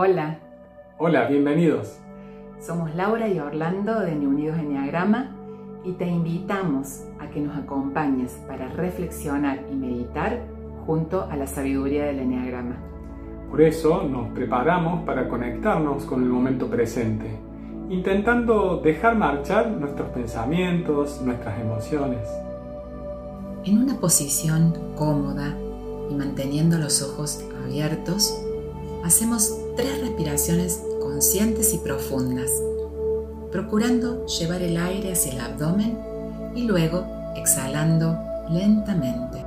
Hola, Hola, bienvenidos. somos Laura y Orlando de Ni Unidos Enneagrama y te invitamos a que nos acompañes para reflexionar y meditar junto a la sabiduría del Enneagrama. Por eso nos preparamos para conectarnos con el momento presente, intentando dejar marchar nuestros pensamientos, nuestras emociones. En una posición cómoda y manteniendo los ojos abiertos, hacemos tres respiraciones conscientes y profundas, procurando llevar el aire hacia el abdomen y luego exhalando lentamente.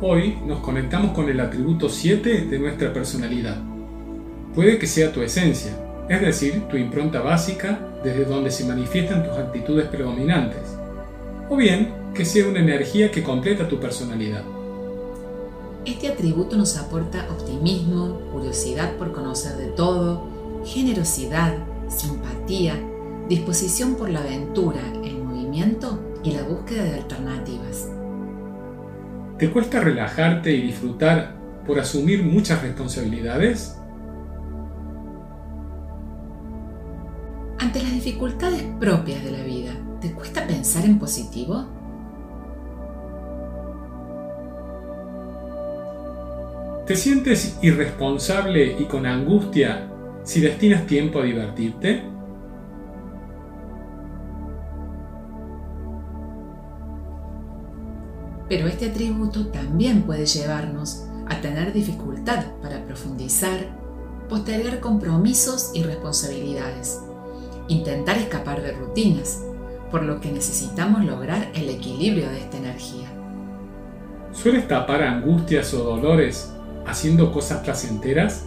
Hoy nos conectamos con el atributo 7 de nuestra personalidad. Puede que sea tu esencia, es decir, tu impronta básica desde donde se manifiestan tus actitudes predominantes, o bien que sea una energía que completa tu personalidad. Este atributo nos aporta optimismo, curiosidad por conocer de todo, generosidad, simpatía, disposición por la aventura, el movimiento y la búsqueda de alternativas. ¿Te cuesta relajarte y disfrutar por asumir muchas responsabilidades? Ante las dificultades propias de la vida, ¿te cuesta pensar en positivo? ¿Te sientes irresponsable y con angustia si destinas tiempo a divertirte? Pero este atributo también puede llevarnos a tener dificultad para profundizar, postergar compromisos y responsabilidades, intentar escapar de rutinas, por lo que necesitamos lograr el equilibrio de esta energía. ¿Sueles tapar angustias o dolores haciendo cosas placenteras?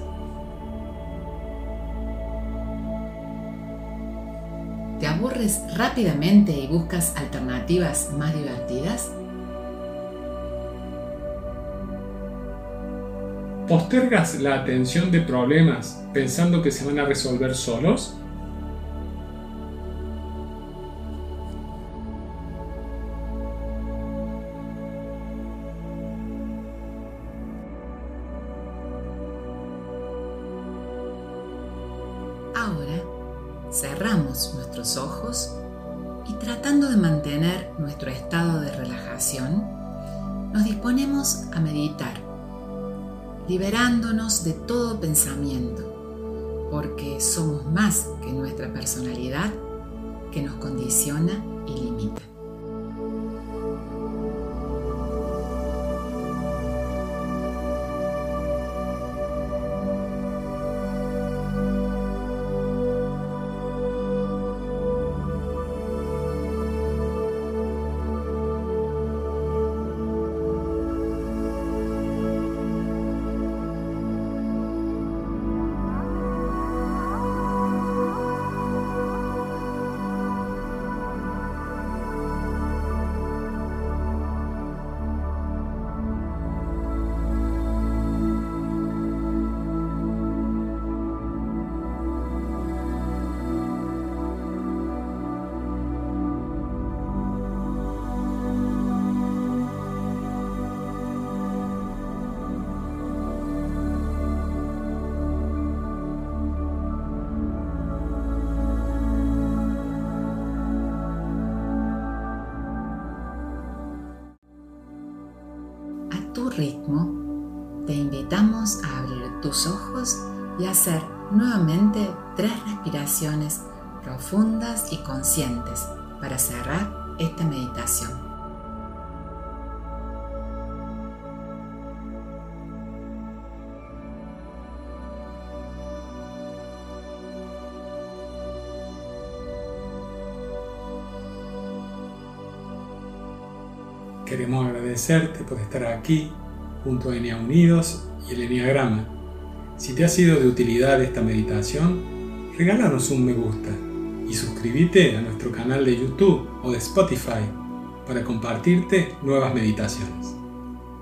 ¿Te aburres rápidamente y buscas alternativas más divertidas? ¿Postergas la atención de problemas pensando que se van a resolver solos? Ahora cerramos nuestros ojos y tratando de mantener nuestro estado de relajación, nos disponemos a meditar, liberándonos de todo pensamiento, porque somos más que nuestra personalidad que nos condiciona y limita. Ritmo, te invitamos a abrir tus ojos y hacer nuevamente tres respiraciones profundas y conscientes para cerrar esta meditación. Queremos agradecerte por estar aquí junto a Enea Unidos y el Enneagrama. Si te ha sido de utilidad esta meditación, regálanos un me gusta y suscríbete a nuestro canal de YouTube o de Spotify para compartirte nuevas meditaciones.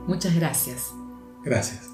Muchas gracias. Gracias.